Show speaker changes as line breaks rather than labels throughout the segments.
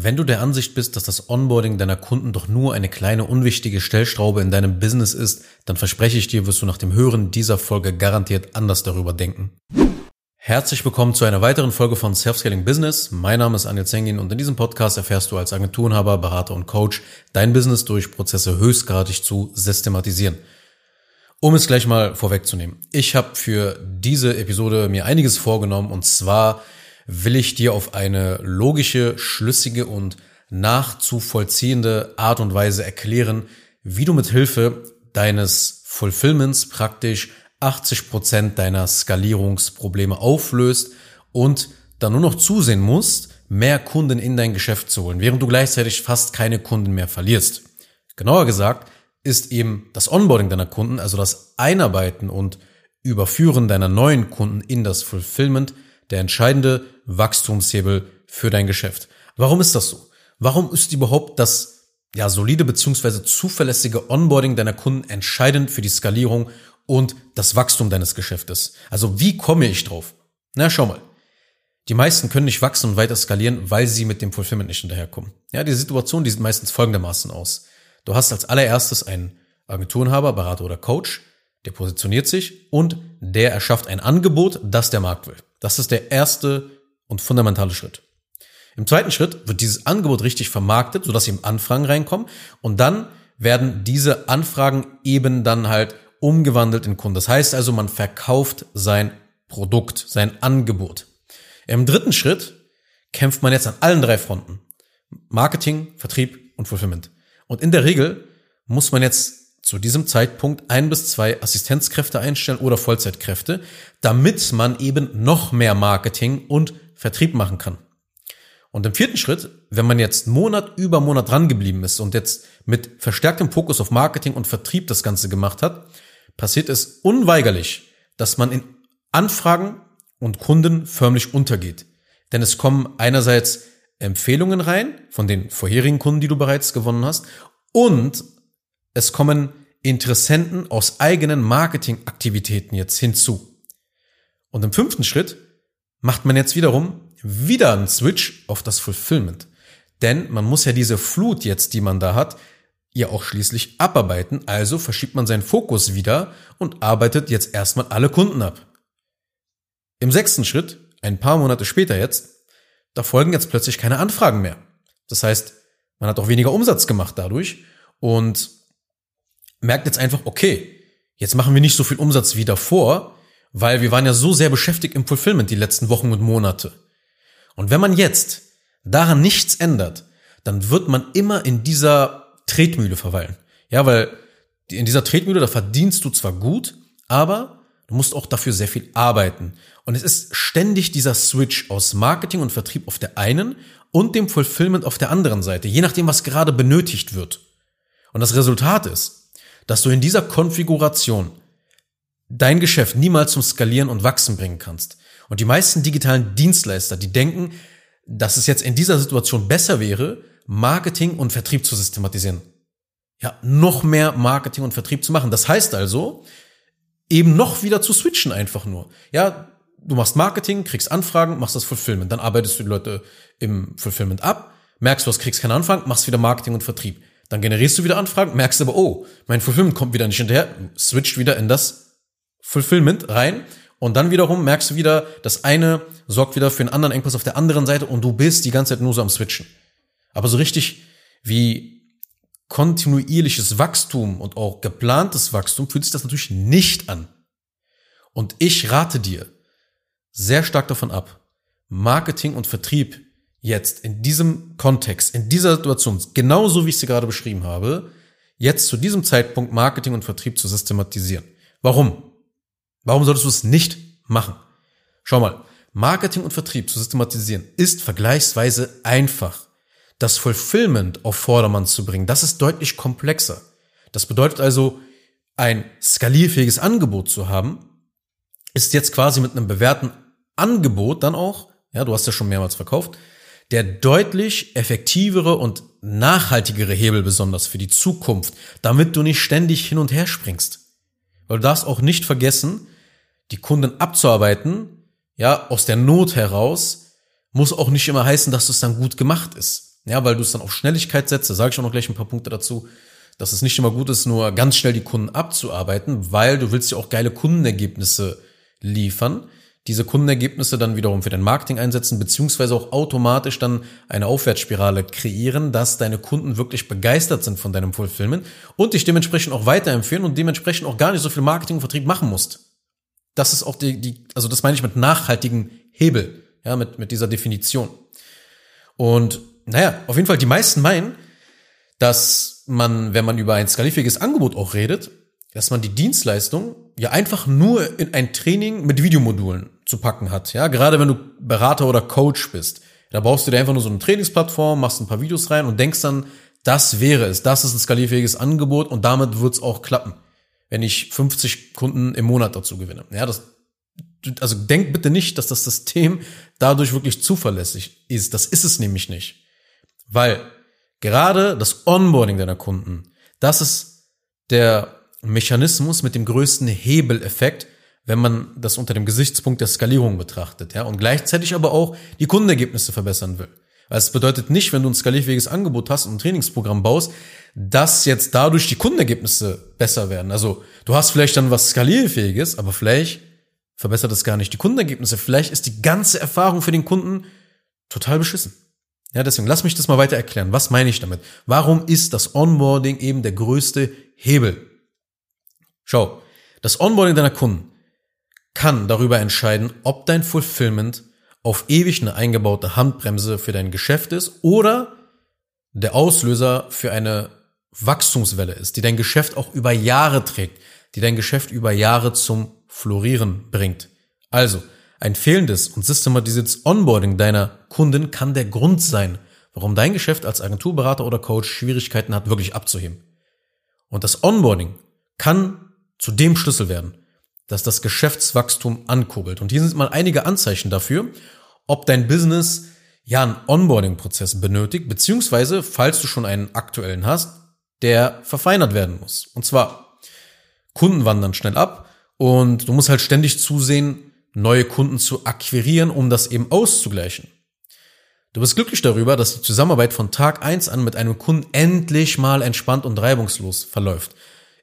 Wenn du der Ansicht bist, dass das Onboarding deiner Kunden doch nur eine kleine unwichtige Stellschraube in deinem Business ist, dann verspreche ich dir, wirst du nach dem Hören dieser Folge garantiert anders darüber denken. Herzlich willkommen zu einer weiteren Folge von Self-Scaling Business. Mein Name ist Anil Zengin und in diesem Podcast erfährst du als Agenturenhaber, Berater und Coach dein Business durch Prozesse höchstgradig zu systematisieren. Um es gleich mal vorwegzunehmen. Ich habe für diese Episode mir einiges vorgenommen und zwar will ich dir auf eine logische, schlüssige und nachzuvollziehende Art und Weise erklären, wie du mit Hilfe deines Fulfillments praktisch 80 Prozent deiner Skalierungsprobleme auflöst und dann nur noch zusehen musst, mehr Kunden in dein Geschäft zu holen, während du gleichzeitig fast keine Kunden mehr verlierst. Genauer gesagt ist eben das Onboarding deiner Kunden, also das Einarbeiten und Überführen deiner neuen Kunden in das Fulfillment der entscheidende Wachstumshebel für dein Geschäft. Warum ist das so? Warum ist überhaupt das ja, solide beziehungsweise zuverlässige Onboarding deiner Kunden entscheidend für die Skalierung und das Wachstum deines Geschäftes? Also wie komme ich drauf? Na, schau mal. Die meisten können nicht wachsen und weiter skalieren, weil sie mit dem Fulfillment nicht hinterherkommen. Ja, die Situation, die sieht meistens folgendermaßen aus. Du hast als allererstes einen Agenturenhaber, Berater oder Coach, der positioniert sich und der erschafft ein Angebot, das der Markt will. Das ist der erste und fundamentale Schritt. Im zweiten Schritt wird dieses Angebot richtig vermarktet, sodass eben Anfragen reinkommen und dann werden diese Anfragen eben dann halt umgewandelt in Kunden. Das heißt also, man verkauft sein Produkt, sein Angebot. Im dritten Schritt kämpft man jetzt an allen drei Fronten. Marketing, Vertrieb und Fulfillment. Und in der Regel muss man jetzt zu diesem Zeitpunkt ein bis zwei Assistenzkräfte einstellen oder Vollzeitkräfte, damit man eben noch mehr Marketing und Vertrieb machen kann. Und im vierten Schritt, wenn man jetzt Monat über Monat dran geblieben ist und jetzt mit verstärktem Fokus auf Marketing und Vertrieb das Ganze gemacht hat, passiert es unweigerlich, dass man in Anfragen und Kunden förmlich untergeht. Denn es kommen einerseits Empfehlungen rein von den vorherigen Kunden, die du bereits gewonnen hast, und es kommen Interessenten aus eigenen Marketingaktivitäten jetzt hinzu. Und im fünften Schritt macht man jetzt wiederum wieder einen Switch auf das Fulfillment. Denn man muss ja diese Flut jetzt, die man da hat, ja auch schließlich abarbeiten. Also verschiebt man seinen Fokus wieder und arbeitet jetzt erstmal alle Kunden ab. Im sechsten Schritt, ein paar Monate später jetzt, da folgen jetzt plötzlich keine Anfragen mehr. Das heißt, man hat auch weniger Umsatz gemacht dadurch und merkt jetzt einfach, okay, jetzt machen wir nicht so viel Umsatz wie davor, weil wir waren ja so sehr beschäftigt im Fulfillment die letzten Wochen und Monate. Und wenn man jetzt daran nichts ändert, dann wird man immer in dieser Tretmühle verweilen. Ja, weil in dieser Tretmühle, da verdienst du zwar gut, aber du musst auch dafür sehr viel arbeiten. Und es ist ständig dieser Switch aus Marketing und Vertrieb auf der einen und dem Fulfillment auf der anderen Seite, je nachdem, was gerade benötigt wird. Und das Resultat ist, dass du in dieser Konfiguration dein Geschäft niemals zum Skalieren und Wachsen bringen kannst. Und die meisten digitalen Dienstleister, die denken, dass es jetzt in dieser Situation besser wäre, Marketing und Vertrieb zu systematisieren. Ja, noch mehr Marketing und Vertrieb zu machen. Das heißt also, eben noch wieder zu switchen einfach nur. Ja, du machst Marketing, kriegst Anfragen, machst das Fulfillment. Dann arbeitest du die Leute im Fulfillment ab, merkst du, hast kriegst keine Anfragen, machst wieder Marketing und Vertrieb. Dann generierst du wieder Anfragen, merkst aber, oh, mein Fulfillment kommt wieder nicht hinterher, switcht wieder in das Fulfillment rein und dann wiederum merkst du wieder, das eine sorgt wieder für einen anderen Engpass auf der anderen Seite und du bist die ganze Zeit nur so am Switchen. Aber so richtig wie kontinuierliches Wachstum und auch geplantes Wachstum fühlt sich das natürlich nicht an. Und ich rate dir sehr stark davon ab, Marketing und Vertrieb jetzt in diesem Kontext, in dieser Situation, genauso wie ich sie gerade beschrieben habe, jetzt zu diesem Zeitpunkt Marketing und Vertrieb zu systematisieren. Warum? Warum solltest du es nicht machen? Schau mal, Marketing und Vertrieb zu systematisieren ist vergleichsweise einfach. Das Fulfillment auf Vordermann zu bringen, das ist deutlich komplexer. Das bedeutet also, ein skalierfähiges Angebot zu haben, ist jetzt quasi mit einem bewährten Angebot dann auch, ja, du hast ja schon mehrmals verkauft, der deutlich effektivere und nachhaltigere Hebel besonders für die Zukunft, damit du nicht ständig hin und her springst. Weil du darfst auch nicht vergessen, die Kunden abzuarbeiten, ja, aus der Not heraus, muss auch nicht immer heißen, dass es dann gut gemacht ist. Ja, weil du es dann auf Schnelligkeit setzt, da sage ich auch noch gleich ein paar Punkte dazu, dass es nicht immer gut ist, nur ganz schnell die Kunden abzuarbeiten, weil du willst ja auch geile Kundenergebnisse liefern diese Kundenergebnisse dann wiederum für dein Marketing einsetzen, beziehungsweise auch automatisch dann eine Aufwärtsspirale kreieren, dass deine Kunden wirklich begeistert sind von deinem Fulfillment und dich dementsprechend auch weiterempfehlen und dementsprechend auch gar nicht so viel Marketing und Vertrieb machen musst. Das ist auch die, die also das meine ich mit nachhaltigen Hebel, ja, mit, mit dieser Definition. Und naja, auf jeden Fall, die meisten meinen, dass man, wenn man über ein skalierfähiges Angebot auch redet, dass man die Dienstleistung ja einfach nur in ein Training mit Videomodulen zu packen hat. Ja, gerade wenn du Berater oder Coach bist. Da brauchst du dir einfach nur so eine Trainingsplattform, machst ein paar Videos rein und denkst dann, das wäre es, das ist ein skalierfähiges Angebot und damit wird's auch klappen, wenn ich 50 Kunden im Monat dazu gewinne. Ja, das, also denk bitte nicht, dass das System dadurch wirklich zuverlässig ist. Das ist es nämlich nicht. Weil gerade das Onboarding deiner Kunden, das ist der Mechanismus mit dem größten Hebeleffekt, wenn man das unter dem Gesichtspunkt der Skalierung betrachtet, ja, und gleichzeitig aber auch die Kundenergebnisse verbessern will. Weil es bedeutet nicht, wenn du ein skalierfähiges Angebot hast und ein Trainingsprogramm baust, dass jetzt dadurch die Kundenergebnisse besser werden. Also du hast vielleicht dann was skalierfähiges, aber vielleicht verbessert es gar nicht die Kundenergebnisse. Vielleicht ist die ganze Erfahrung für den Kunden total beschissen. Ja, deswegen lass mich das mal weiter erklären. Was meine ich damit? Warum ist das Onboarding eben der größte Hebel? Schau, das Onboarding deiner Kunden kann darüber entscheiden, ob dein Fulfillment auf ewig eine eingebaute Handbremse für dein Geschäft ist oder der Auslöser für eine Wachstumswelle ist, die dein Geschäft auch über Jahre trägt, die dein Geschäft über Jahre zum Florieren bringt. Also, ein fehlendes und systematisiertes Onboarding deiner Kunden kann der Grund sein, warum dein Geschäft als Agenturberater oder Coach Schwierigkeiten hat, wirklich abzuheben. Und das Onboarding kann zu dem Schlüssel werden, dass das Geschäftswachstum ankurbelt. Und hier sind mal einige Anzeichen dafür, ob dein Business ja einen Onboarding-Prozess benötigt, beziehungsweise, falls du schon einen aktuellen hast, der verfeinert werden muss. Und zwar, Kunden wandern schnell ab und du musst halt ständig zusehen, neue Kunden zu akquirieren, um das eben auszugleichen. Du bist glücklich darüber, dass die Zusammenarbeit von Tag eins an mit einem Kunden endlich mal entspannt und reibungslos verläuft.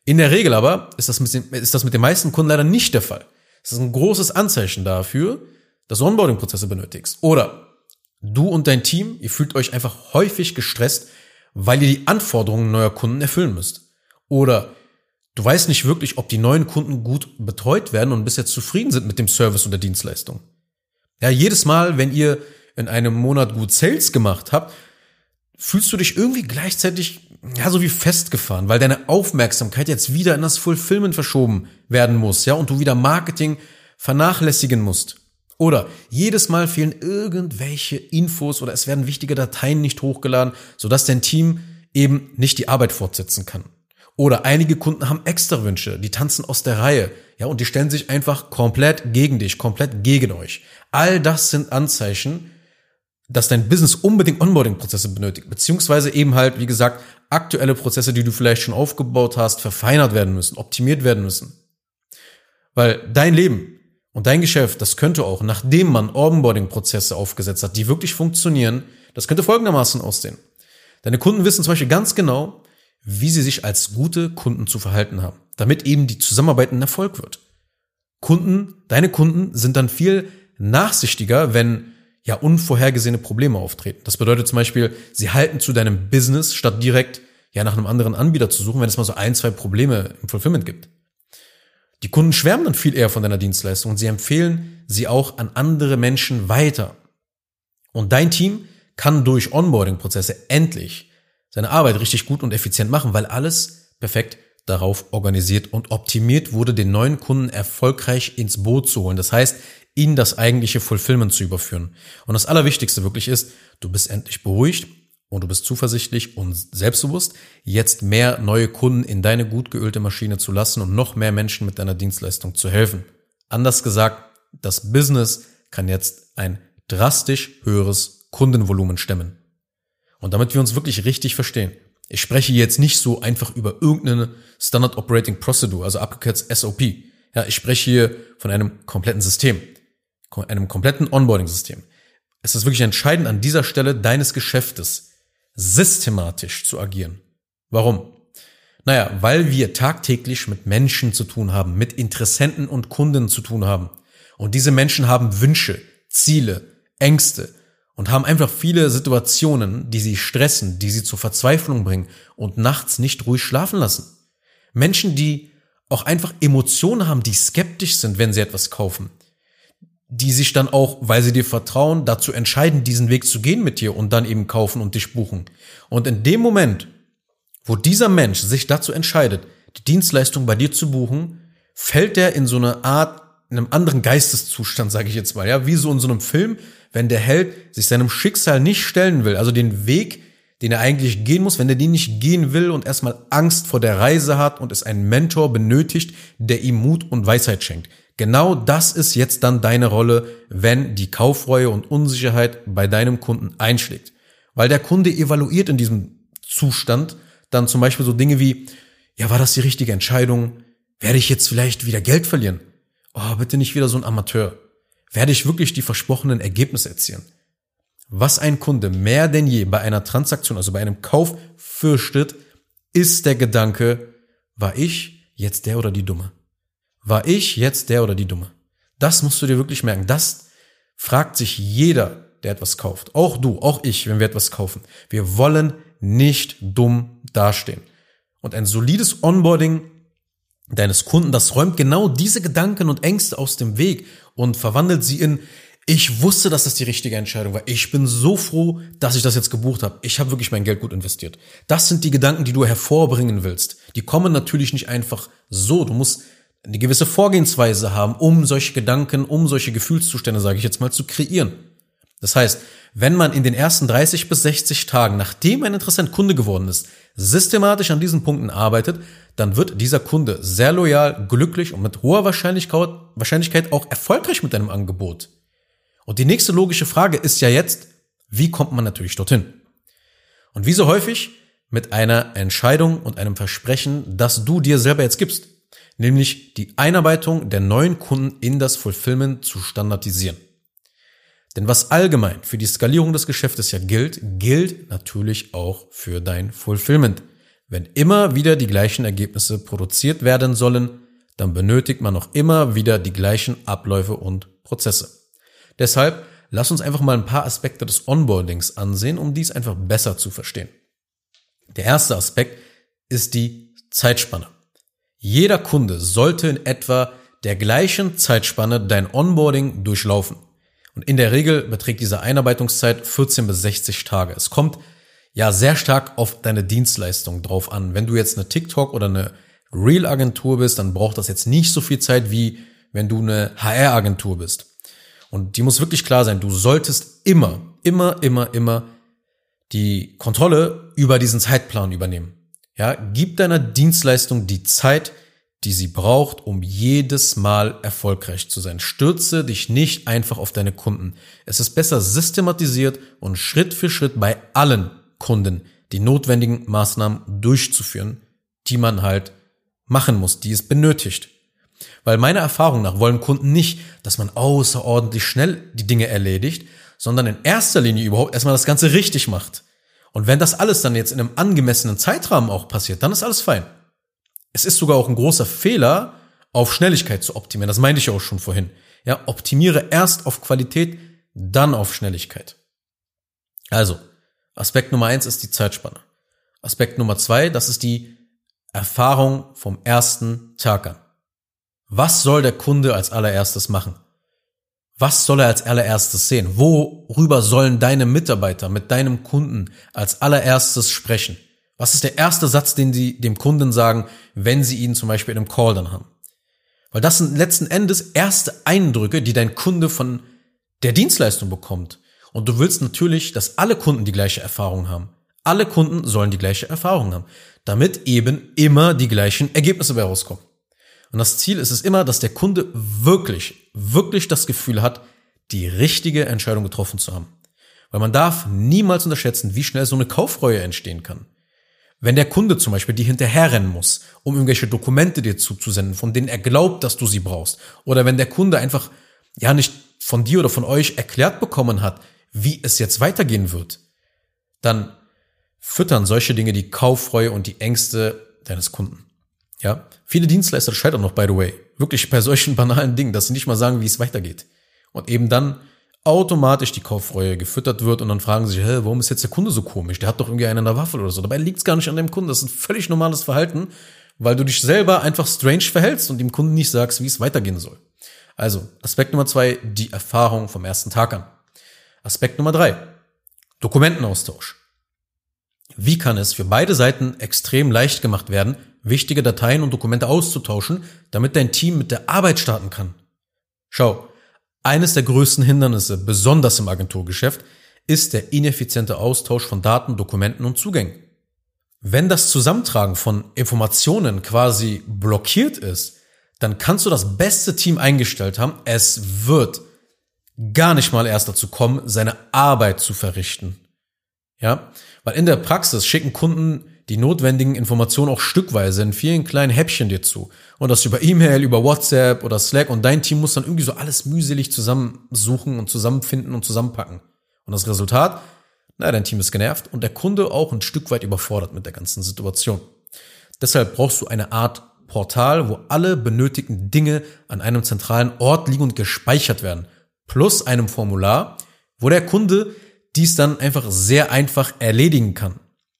In der Regel aber ist das, mit den, ist das mit den meisten Kunden leider nicht der Fall. Das ist ein großes Anzeichen dafür, dass du Onboarding-Prozesse benötigst. Oder du und dein Team, ihr fühlt euch einfach häufig gestresst, weil ihr die Anforderungen neuer Kunden erfüllen müsst. Oder du weißt nicht wirklich, ob die neuen Kunden gut betreut werden und bis jetzt zufrieden sind mit dem Service und der Dienstleistung. Ja, jedes Mal, wenn ihr in einem Monat gut Sales gemacht habt, fühlst du dich irgendwie gleichzeitig ja so wie festgefahren, weil deine Aufmerksamkeit jetzt wieder in das Fulfillment verschoben werden muss, ja, und du wieder Marketing vernachlässigen musst. Oder jedes Mal fehlen irgendwelche Infos oder es werden wichtige Dateien nicht hochgeladen, sodass dein Team eben nicht die Arbeit fortsetzen kann. Oder einige Kunden haben extra Wünsche, die tanzen aus der Reihe, ja, und die stellen sich einfach komplett gegen dich, komplett gegen euch. All das sind Anzeichen, dass dein Business unbedingt Onboarding-Prozesse benötigt, beziehungsweise eben halt, wie gesagt, aktuelle Prozesse, die du vielleicht schon aufgebaut hast, verfeinert werden müssen, optimiert werden müssen. Weil dein Leben und dein Geschäft, das könnte auch, nachdem man Onboarding-Prozesse aufgesetzt hat, die wirklich funktionieren, das könnte folgendermaßen aussehen. Deine Kunden wissen zum Beispiel ganz genau, wie sie sich als gute Kunden zu verhalten haben, damit eben die Zusammenarbeit ein Erfolg wird. Kunden, deine Kunden sind dann viel nachsichtiger, wenn ja unvorhergesehene Probleme auftreten. Das bedeutet zum Beispiel, sie halten zu deinem Business, statt direkt ja nach einem anderen Anbieter zu suchen, wenn es mal so ein, zwei Probleme im Fulfillment gibt. Die Kunden schwärmen dann viel eher von deiner Dienstleistung und sie empfehlen sie auch an andere Menschen weiter. Und dein Team kann durch Onboarding-Prozesse endlich seine Arbeit richtig gut und effizient machen, weil alles perfekt darauf organisiert und optimiert wurde, den neuen Kunden erfolgreich ins Boot zu holen. Das heißt, in das eigentliche Fulfillment zu überführen. Und das Allerwichtigste wirklich ist, du bist endlich beruhigt und du bist zuversichtlich und selbstbewusst, jetzt mehr neue Kunden in deine gut geölte Maschine zu lassen und noch mehr Menschen mit deiner Dienstleistung zu helfen. Anders gesagt, das Business kann jetzt ein drastisch höheres Kundenvolumen stemmen. Und damit wir uns wirklich richtig verstehen, ich spreche jetzt nicht so einfach über irgendeine Standard Operating Procedure, also abgekürzt SOP. Ja, ich spreche hier von einem kompletten System einem kompletten Onboarding-System. Es ist wirklich entscheidend an dieser Stelle deines Geschäftes, systematisch zu agieren. Warum? Naja, weil wir tagtäglich mit Menschen zu tun haben, mit Interessenten und Kunden zu tun haben. Und diese Menschen haben Wünsche, Ziele, Ängste und haben einfach viele Situationen, die sie stressen, die sie zur Verzweiflung bringen und nachts nicht ruhig schlafen lassen. Menschen, die auch einfach Emotionen haben, die skeptisch sind, wenn sie etwas kaufen. Die sich dann auch, weil sie dir vertrauen, dazu entscheiden, diesen Weg zu gehen mit dir und dann eben kaufen und dich buchen. Und in dem Moment, wo dieser Mensch sich dazu entscheidet, die Dienstleistung bei dir zu buchen, fällt er in so eine Art, in einem anderen Geisteszustand, sage ich jetzt mal, ja, wie so in so einem Film, wenn der Held sich seinem Schicksal nicht stellen will, also den Weg, den er eigentlich gehen muss, wenn er den nicht gehen will und erstmal Angst vor der Reise hat und es einen Mentor benötigt, der ihm Mut und Weisheit schenkt. Genau das ist jetzt dann deine Rolle, wenn die Kaufreue und Unsicherheit bei deinem Kunden einschlägt. Weil der Kunde evaluiert in diesem Zustand dann zum Beispiel so Dinge wie, ja, war das die richtige Entscheidung? Werde ich jetzt vielleicht wieder Geld verlieren? Oh, bitte nicht wieder so ein Amateur. Werde ich wirklich die versprochenen Ergebnisse erzielen? Was ein Kunde mehr denn je bei einer Transaktion, also bei einem Kauf fürchtet, ist der Gedanke, war ich jetzt der oder die Dumme? War ich jetzt der oder die Dumme? Das musst du dir wirklich merken. Das fragt sich jeder, der etwas kauft. Auch du, auch ich, wenn wir etwas kaufen. Wir wollen nicht dumm dastehen. Und ein solides Onboarding deines Kunden, das räumt genau diese Gedanken und Ängste aus dem Weg und verwandelt sie in, ich wusste, dass das die richtige Entscheidung war. Ich bin so froh, dass ich das jetzt gebucht habe. Ich habe wirklich mein Geld gut investiert. Das sind die Gedanken, die du hervorbringen willst. Die kommen natürlich nicht einfach so. Du musst eine gewisse Vorgehensweise haben, um solche Gedanken, um solche Gefühlszustände, sage ich jetzt mal, zu kreieren. Das heißt, wenn man in den ersten 30 bis 60 Tagen, nachdem ein Interessent Kunde geworden ist, systematisch an diesen Punkten arbeitet, dann wird dieser Kunde sehr loyal, glücklich und mit hoher Wahrscheinlichkeit auch erfolgreich mit deinem Angebot. Und die nächste logische Frage ist ja jetzt, wie kommt man natürlich dorthin? Und wie so häufig mit einer Entscheidung und einem Versprechen, das du dir selber jetzt gibst, nämlich die Einarbeitung der neuen Kunden in das Fulfillment zu standardisieren. Denn was allgemein für die Skalierung des Geschäftes ja gilt, gilt natürlich auch für dein Fulfillment. Wenn immer wieder die gleichen Ergebnisse produziert werden sollen, dann benötigt man noch immer wieder die gleichen Abläufe und Prozesse. Deshalb lass uns einfach mal ein paar Aspekte des Onboardings ansehen, um dies einfach besser zu verstehen. Der erste Aspekt ist die Zeitspanne. Jeder Kunde sollte in etwa der gleichen Zeitspanne dein Onboarding durchlaufen. Und in der Regel beträgt diese Einarbeitungszeit 14 bis 60 Tage. Es kommt ja sehr stark auf deine Dienstleistung drauf an. Wenn du jetzt eine TikTok oder eine Real-Agentur bist, dann braucht das jetzt nicht so viel Zeit wie wenn du eine HR-Agentur bist. Und die muss wirklich klar sein, du solltest immer, immer, immer, immer die Kontrolle über diesen Zeitplan übernehmen. Ja, gib deiner Dienstleistung die Zeit, die sie braucht, um jedes Mal erfolgreich zu sein. Stürze dich nicht einfach auf deine Kunden. Es ist besser systematisiert und Schritt für Schritt bei allen Kunden die notwendigen Maßnahmen durchzuführen, die man halt machen muss, die es benötigt. Weil meiner Erfahrung nach wollen Kunden nicht, dass man außerordentlich schnell die Dinge erledigt, sondern in erster Linie überhaupt erstmal das Ganze richtig macht. Und wenn das alles dann jetzt in einem angemessenen Zeitrahmen auch passiert, dann ist alles fein. Es ist sogar auch ein großer Fehler, auf Schnelligkeit zu optimieren. Das meinte ich auch schon vorhin. Ja, optimiere erst auf Qualität, dann auf Schnelligkeit. Also, Aspekt Nummer eins ist die Zeitspanne. Aspekt Nummer zwei, das ist die Erfahrung vom ersten Tag an. Was soll der Kunde als allererstes machen? Was soll er als allererstes sehen? Worüber sollen deine Mitarbeiter mit deinem Kunden als allererstes sprechen? Was ist der erste Satz, den sie dem Kunden sagen, wenn sie ihn zum Beispiel in einem Call dann haben? Weil das sind letzten Endes erste Eindrücke, die dein Kunde von der Dienstleistung bekommt. Und du willst natürlich, dass alle Kunden die gleiche Erfahrung haben. Alle Kunden sollen die gleiche Erfahrung haben, damit eben immer die gleichen Ergebnisse bei rauskommen. Und das Ziel ist es immer, dass der Kunde wirklich, wirklich das Gefühl hat, die richtige Entscheidung getroffen zu haben. Weil man darf niemals unterschätzen, wie schnell so eine Kaufreue entstehen kann. Wenn der Kunde zum Beispiel dir hinterherrennen muss, um irgendwelche Dokumente dir zuzusenden, von denen er glaubt, dass du sie brauchst, oder wenn der Kunde einfach ja nicht von dir oder von euch erklärt bekommen hat, wie es jetzt weitergehen wird, dann füttern solche Dinge die Kauffreue und die Ängste deines Kunden. Ja, viele Dienstleister scheitern noch, by the way, wirklich bei solchen banalen Dingen, dass sie nicht mal sagen, wie es weitergeht. Und eben dann automatisch die Kauffreue gefüttert wird und dann fragen sie sich, hä, warum ist jetzt der Kunde so komisch? Der hat doch irgendwie einen in der Waffel oder so. Dabei liegt es gar nicht an dem Kunden. Das ist ein völlig normales Verhalten, weil du dich selber einfach strange verhältst und dem Kunden nicht sagst, wie es weitergehen soll. Also, Aspekt Nummer zwei, die Erfahrung vom ersten Tag an. Aspekt Nummer drei, Dokumentenaustausch. Wie kann es für beide Seiten extrem leicht gemacht werden, wichtige Dateien und Dokumente auszutauschen, damit dein Team mit der Arbeit starten kann? Schau, eines der größten Hindernisse, besonders im Agenturgeschäft, ist der ineffiziente Austausch von Daten, Dokumenten und Zugängen. Wenn das Zusammentragen von Informationen quasi blockiert ist, dann kannst du das beste Team eingestellt haben. Es wird gar nicht mal erst dazu kommen, seine Arbeit zu verrichten. Ja, weil in der Praxis schicken Kunden die notwendigen Informationen auch stückweise in vielen kleinen Häppchen dir zu. Und das über E-Mail, über WhatsApp oder Slack und dein Team muss dann irgendwie so alles mühselig zusammensuchen und zusammenfinden und zusammenpacken. Und das Resultat? Na, dein Team ist genervt und der Kunde auch ein Stück weit überfordert mit der ganzen Situation. Deshalb brauchst du eine Art Portal, wo alle benötigten Dinge an einem zentralen Ort liegen und gespeichert werden. Plus einem Formular, wo der Kunde dies dann einfach sehr einfach erledigen kann.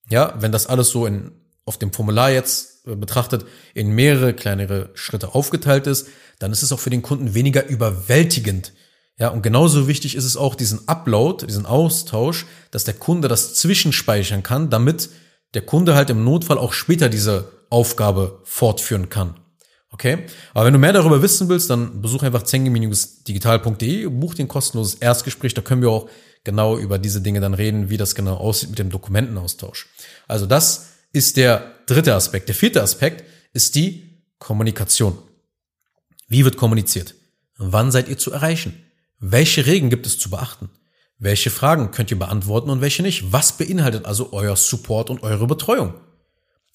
Ja, wenn das alles so in, auf dem Formular jetzt äh, betrachtet in mehrere kleinere Schritte aufgeteilt ist, dann ist es auch für den Kunden weniger überwältigend. Ja, und genauso wichtig ist es auch diesen Upload, diesen Austausch, dass der Kunde das zwischenspeichern kann, damit der Kunde halt im Notfall auch später diese Aufgabe fortführen kann. Okay? Aber wenn du mehr darüber wissen willst, dann besuch einfach zengemi-digital.de, buch den kostenloses Erstgespräch, da können wir auch genau über diese Dinge dann reden, wie das genau aussieht mit dem Dokumentenaustausch. Also das ist der dritte Aspekt. Der vierte Aspekt ist die Kommunikation. Wie wird kommuniziert? Wann seid ihr zu erreichen? Welche Regeln gibt es zu beachten? Welche Fragen könnt ihr beantworten und welche nicht? Was beinhaltet also euer Support und eure Betreuung?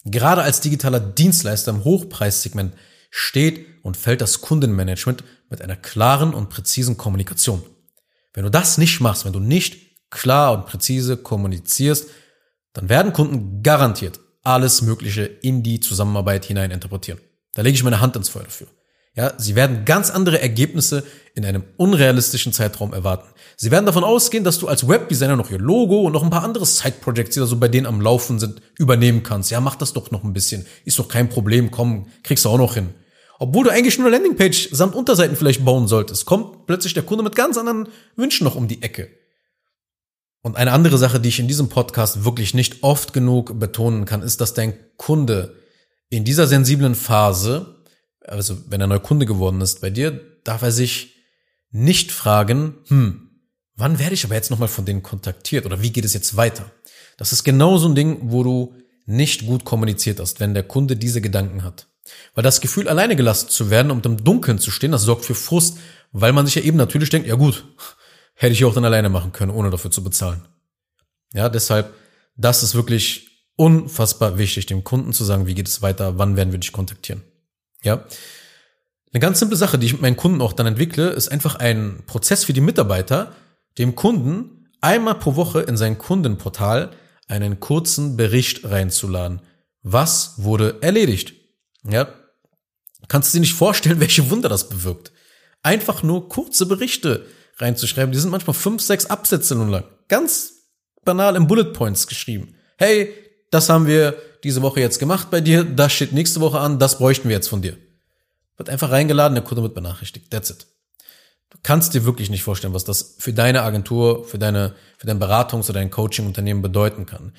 Gerade als digitaler Dienstleister im Hochpreissegment steht und fällt das Kundenmanagement mit einer klaren und präzisen Kommunikation. Wenn du das nicht machst, wenn du nicht klar und präzise kommunizierst, dann werden Kunden garantiert alles Mögliche in die Zusammenarbeit hinein interpretieren. Da lege ich meine Hand ins Feuer dafür. Ja, sie werden ganz andere Ergebnisse in einem unrealistischen Zeitraum erwarten. Sie werden davon ausgehen, dass du als Webdesigner noch ihr Logo und noch ein paar andere Side-Projects, die da so bei denen am Laufen sind, übernehmen kannst. Ja, mach das doch noch ein bisschen. Ist doch kein Problem. Komm, kriegst du auch noch hin. Obwohl du eigentlich nur eine Landingpage samt Unterseiten vielleicht bauen solltest, kommt plötzlich der Kunde mit ganz anderen Wünschen noch um die Ecke. Und eine andere Sache, die ich in diesem Podcast wirklich nicht oft genug betonen kann, ist, dass dein Kunde in dieser sensiblen Phase, also wenn er neuer Kunde geworden ist bei dir, darf er sich nicht fragen, hm, wann werde ich aber jetzt nochmal von denen kontaktiert oder wie geht es jetzt weiter? Das ist genau so ein Ding, wo du nicht gut kommuniziert hast, wenn der Kunde diese Gedanken hat. Weil das Gefühl, alleine gelassen zu werden und im Dunkeln zu stehen, das sorgt für Frust, weil man sich ja eben natürlich denkt, ja gut, hätte ich auch dann alleine machen können, ohne dafür zu bezahlen. Ja, deshalb, das ist wirklich unfassbar wichtig, dem Kunden zu sagen, wie geht es weiter, wann werden wir dich kontaktieren. Ja. Eine ganz simple Sache, die ich mit meinen Kunden auch dann entwickle, ist einfach ein Prozess für die Mitarbeiter, dem Kunden einmal pro Woche in sein Kundenportal einen kurzen Bericht reinzuladen. Was wurde erledigt? Ja, kannst du dir nicht vorstellen, welche Wunder das bewirkt. Einfach nur kurze Berichte reinzuschreiben. Die sind manchmal fünf, sechs Absätze nun lang. Ganz banal im Bullet Points geschrieben. Hey, das haben wir diese Woche jetzt gemacht bei dir, das steht nächste Woche an, das bräuchten wir jetzt von dir. Wird einfach reingeladen, der Kunde wird benachrichtigt. That's it. Du kannst dir wirklich nicht vorstellen, was das für deine Agentur, für deine, für dein Beratungs- oder dein Coaching-Unternehmen bedeuten kann.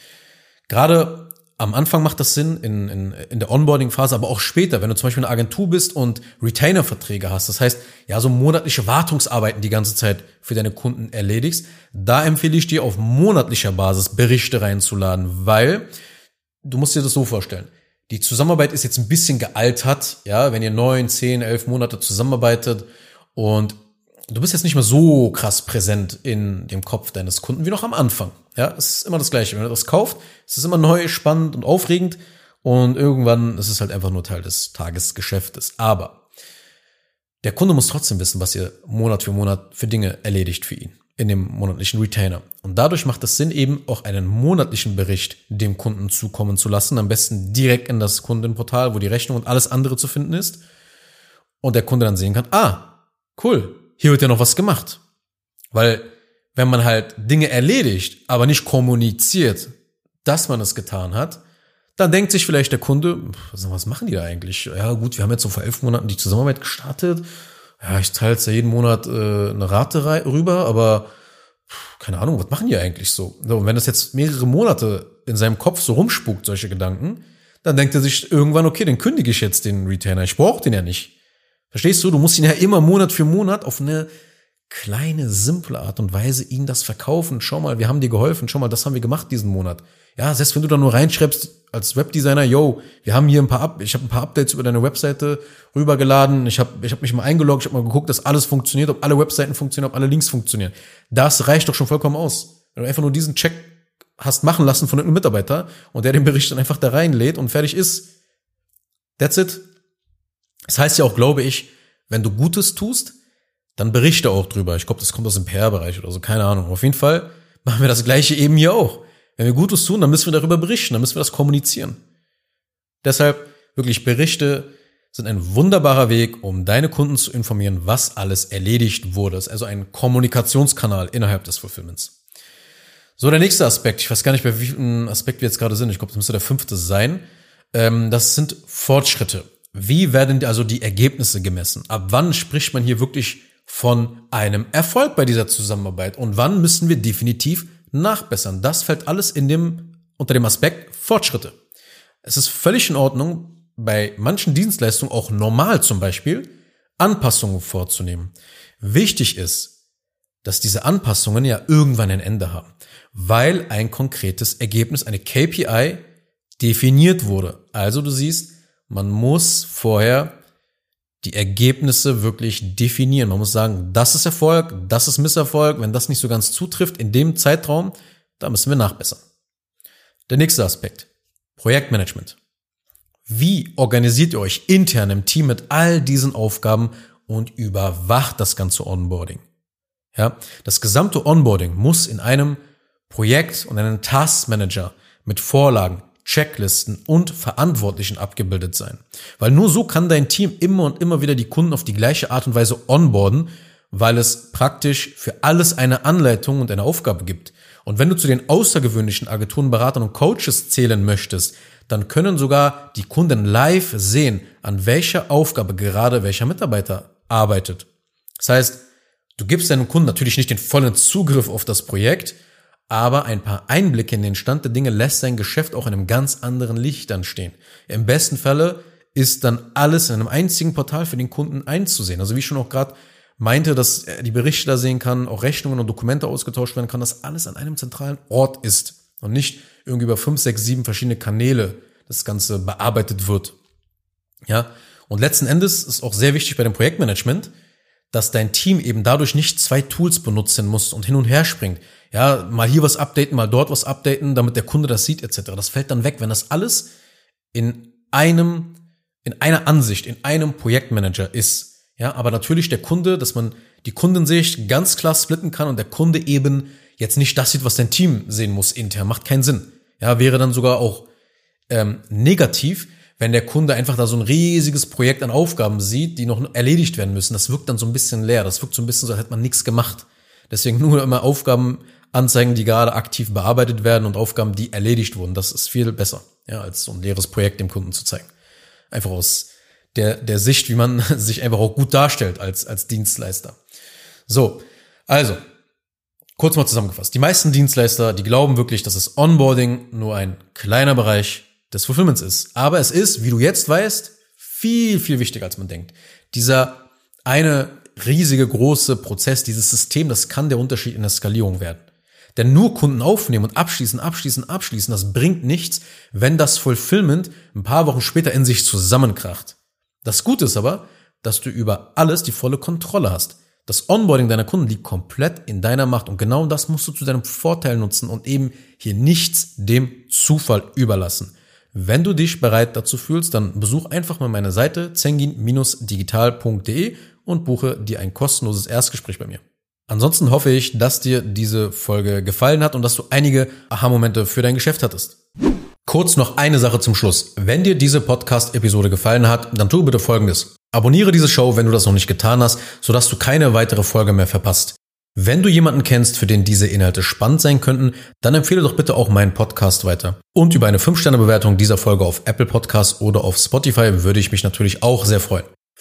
Gerade am Anfang macht das Sinn, in, in, in der Onboarding-Phase, aber auch später, wenn du zum Beispiel eine Agentur bist und Retainer-Verträge hast, das heißt, ja, so monatliche Wartungsarbeiten die ganze Zeit für deine Kunden erledigst, da empfehle ich dir auf monatlicher Basis Berichte reinzuladen, weil du musst dir das so vorstellen. Die Zusammenarbeit ist jetzt ein bisschen gealtert, ja, wenn ihr neun, zehn, elf Monate zusammenarbeitet und du bist jetzt nicht mehr so krass präsent in dem Kopf deines Kunden wie noch am Anfang. Ja, es ist immer das Gleiche. Wenn er das kauft, es ist immer neu, spannend und aufregend und irgendwann ist es halt einfach nur Teil des Tagesgeschäftes. Aber der Kunde muss trotzdem wissen, was ihr Monat für Monat für Dinge erledigt für ihn. in dem monatlichen Retainer. Und dadurch macht es Sinn, eben auch einen monatlichen Bericht dem Kunden zukommen zu lassen. Am besten direkt in das Kundenportal, wo die Rechnung und alles andere zu finden ist. Und der Kunde dann sehen kann, ah, cool, hier wird ja noch was gemacht. Weil wenn man halt Dinge erledigt, aber nicht kommuniziert, dass man es getan hat, dann denkt sich vielleicht der Kunde, was machen die da eigentlich? Ja gut, wir haben jetzt so vor elf Monaten die Zusammenarbeit gestartet. Ja, ich zahle jetzt ja jeden Monat äh, eine Rate rüber, aber keine Ahnung, was machen die eigentlich so? Und wenn das jetzt mehrere Monate in seinem Kopf so rumspukt, solche Gedanken, dann denkt er sich irgendwann, okay, den kündige ich jetzt den Retainer. Ich brauche den ja nicht. Verstehst du? Du musst ihn ja immer Monat für Monat auf eine kleine, simple Art und Weise ihnen das verkaufen. Schau mal, wir haben dir geholfen. Schau mal, das haben wir gemacht diesen Monat. Ja, selbst wenn du da nur reinschreibst als Webdesigner, yo, wir haben hier ein paar, Up ich habe ein paar Updates über deine Webseite rübergeladen. Ich habe ich hab mich mal eingeloggt, ich habe mal geguckt, dass alles funktioniert, ob alle Webseiten funktionieren, ob alle Links funktionieren. Das reicht doch schon vollkommen aus. Wenn du einfach nur diesen Check hast machen lassen von irgendeinem Mitarbeiter und der den Bericht dann einfach da reinlädt und fertig ist. That's it. Das heißt ja auch, glaube ich, wenn du Gutes tust, dann berichte auch drüber. Ich glaube, das kommt aus dem PR-Bereich oder so, keine Ahnung. Auf jeden Fall machen wir das Gleiche eben hier auch. Wenn wir Gutes tun, dann müssen wir darüber berichten, dann müssen wir das kommunizieren. Deshalb wirklich Berichte sind ein wunderbarer Weg, um deine Kunden zu informieren, was alles erledigt wurde. Das ist also ein Kommunikationskanal innerhalb des Fulfillments. So, der nächste Aspekt. Ich weiß gar nicht, bei welchem Aspekt wir jetzt gerade sind. Ich glaube, das müsste der fünfte sein. Ähm, das sind Fortschritte. Wie werden also die Ergebnisse gemessen? Ab wann spricht man hier wirklich von einem Erfolg bei dieser Zusammenarbeit und wann müssen wir definitiv nachbessern. Das fällt alles in dem, unter dem Aspekt Fortschritte. Es ist völlig in Ordnung, bei manchen Dienstleistungen auch normal zum Beispiel Anpassungen vorzunehmen. Wichtig ist, dass diese Anpassungen ja irgendwann ein Ende haben, weil ein konkretes Ergebnis, eine KPI definiert wurde. Also du siehst, man muss vorher die Ergebnisse wirklich definieren. Man muss sagen, das ist Erfolg, das ist Misserfolg. Wenn das nicht so ganz zutrifft in dem Zeitraum, da müssen wir nachbessern. Der nächste Aspekt. Projektmanagement. Wie organisiert ihr euch intern im Team mit all diesen Aufgaben und überwacht das ganze Onboarding? Ja, das gesamte Onboarding muss in einem Projekt und einem Task Manager mit Vorlagen, Checklisten und Verantwortlichen abgebildet sein. Weil nur so kann dein Team immer und immer wieder die Kunden auf die gleiche Art und Weise onboarden, weil es praktisch für alles eine Anleitung und eine Aufgabe gibt. Und wenn du zu den außergewöhnlichen Agenturen, Beratern und Coaches zählen möchtest, dann können sogar die Kunden live sehen, an welcher Aufgabe gerade welcher Mitarbeiter arbeitet. Das heißt, du gibst deinem Kunden natürlich nicht den vollen Zugriff auf das Projekt, aber ein paar Einblicke in den Stand der Dinge lässt sein Geschäft auch in einem ganz anderen Licht dann stehen. Im besten Falle ist dann alles in einem einzigen Portal für den Kunden einzusehen. Also wie ich schon auch gerade meinte, dass er die Berichte da sehen kann, auch Rechnungen und Dokumente ausgetauscht werden kann, dass alles an einem zentralen Ort ist und nicht irgendwie über fünf, sechs, sieben verschiedene Kanäle das Ganze bearbeitet wird. Ja, und letzten Endes ist auch sehr wichtig bei dem Projektmanagement, dass dein Team eben dadurch nicht zwei Tools benutzen muss und hin und her springt ja, mal hier was updaten, mal dort was updaten, damit der Kunde das sieht, etc. Das fällt dann weg, wenn das alles in einem, in einer Ansicht, in einem Projektmanager ist. Ja, aber natürlich der Kunde, dass man die Kundensicht ganz klar splitten kann und der Kunde eben jetzt nicht das sieht, was dein Team sehen muss intern, macht keinen Sinn. Ja, wäre dann sogar auch ähm, negativ, wenn der Kunde einfach da so ein riesiges Projekt an Aufgaben sieht, die noch erledigt werden müssen. Das wirkt dann so ein bisschen leer. Das wirkt so ein bisschen so, als hätte man nichts gemacht. Deswegen nur immer Aufgaben Anzeigen, die gerade aktiv bearbeitet werden und Aufgaben, die erledigt wurden. Das ist viel besser, ja, als so ein leeres Projekt dem Kunden zu zeigen. Einfach aus der, der Sicht, wie man sich einfach auch gut darstellt als, als Dienstleister. So, also, kurz mal zusammengefasst. Die meisten Dienstleister, die glauben wirklich, dass das Onboarding nur ein kleiner Bereich des Fulfillments ist. Aber es ist, wie du jetzt weißt, viel, viel wichtiger, als man denkt. Dieser eine riesige, große Prozess, dieses System, das kann der Unterschied in der Skalierung werden. Denn nur Kunden aufnehmen und abschließen, abschließen, abschließen, das bringt nichts, wenn das Fulfillment ein paar Wochen später in sich zusammenkracht. Das Gute ist aber, dass du über alles die volle Kontrolle hast. Das Onboarding deiner Kunden liegt komplett in deiner Macht und genau das musst du zu deinem Vorteil nutzen und eben hier nichts dem Zufall überlassen. Wenn du dich bereit dazu fühlst, dann besuch einfach mal meine Seite zengin-digital.de und buche dir ein kostenloses Erstgespräch bei mir. Ansonsten hoffe ich, dass dir diese Folge gefallen hat und dass du einige Aha-Momente für dein Geschäft hattest. Kurz noch eine Sache zum Schluss. Wenn dir diese Podcast-Episode gefallen hat, dann tu bitte Folgendes. Abonniere diese Show, wenn du das noch nicht getan hast, sodass du keine weitere Folge mehr verpasst. Wenn du jemanden kennst, für den diese Inhalte spannend sein könnten, dann empfehle doch bitte auch meinen Podcast weiter. Und über eine 5-Sterne-Bewertung dieser Folge auf Apple Podcasts oder auf Spotify würde ich mich natürlich auch sehr freuen.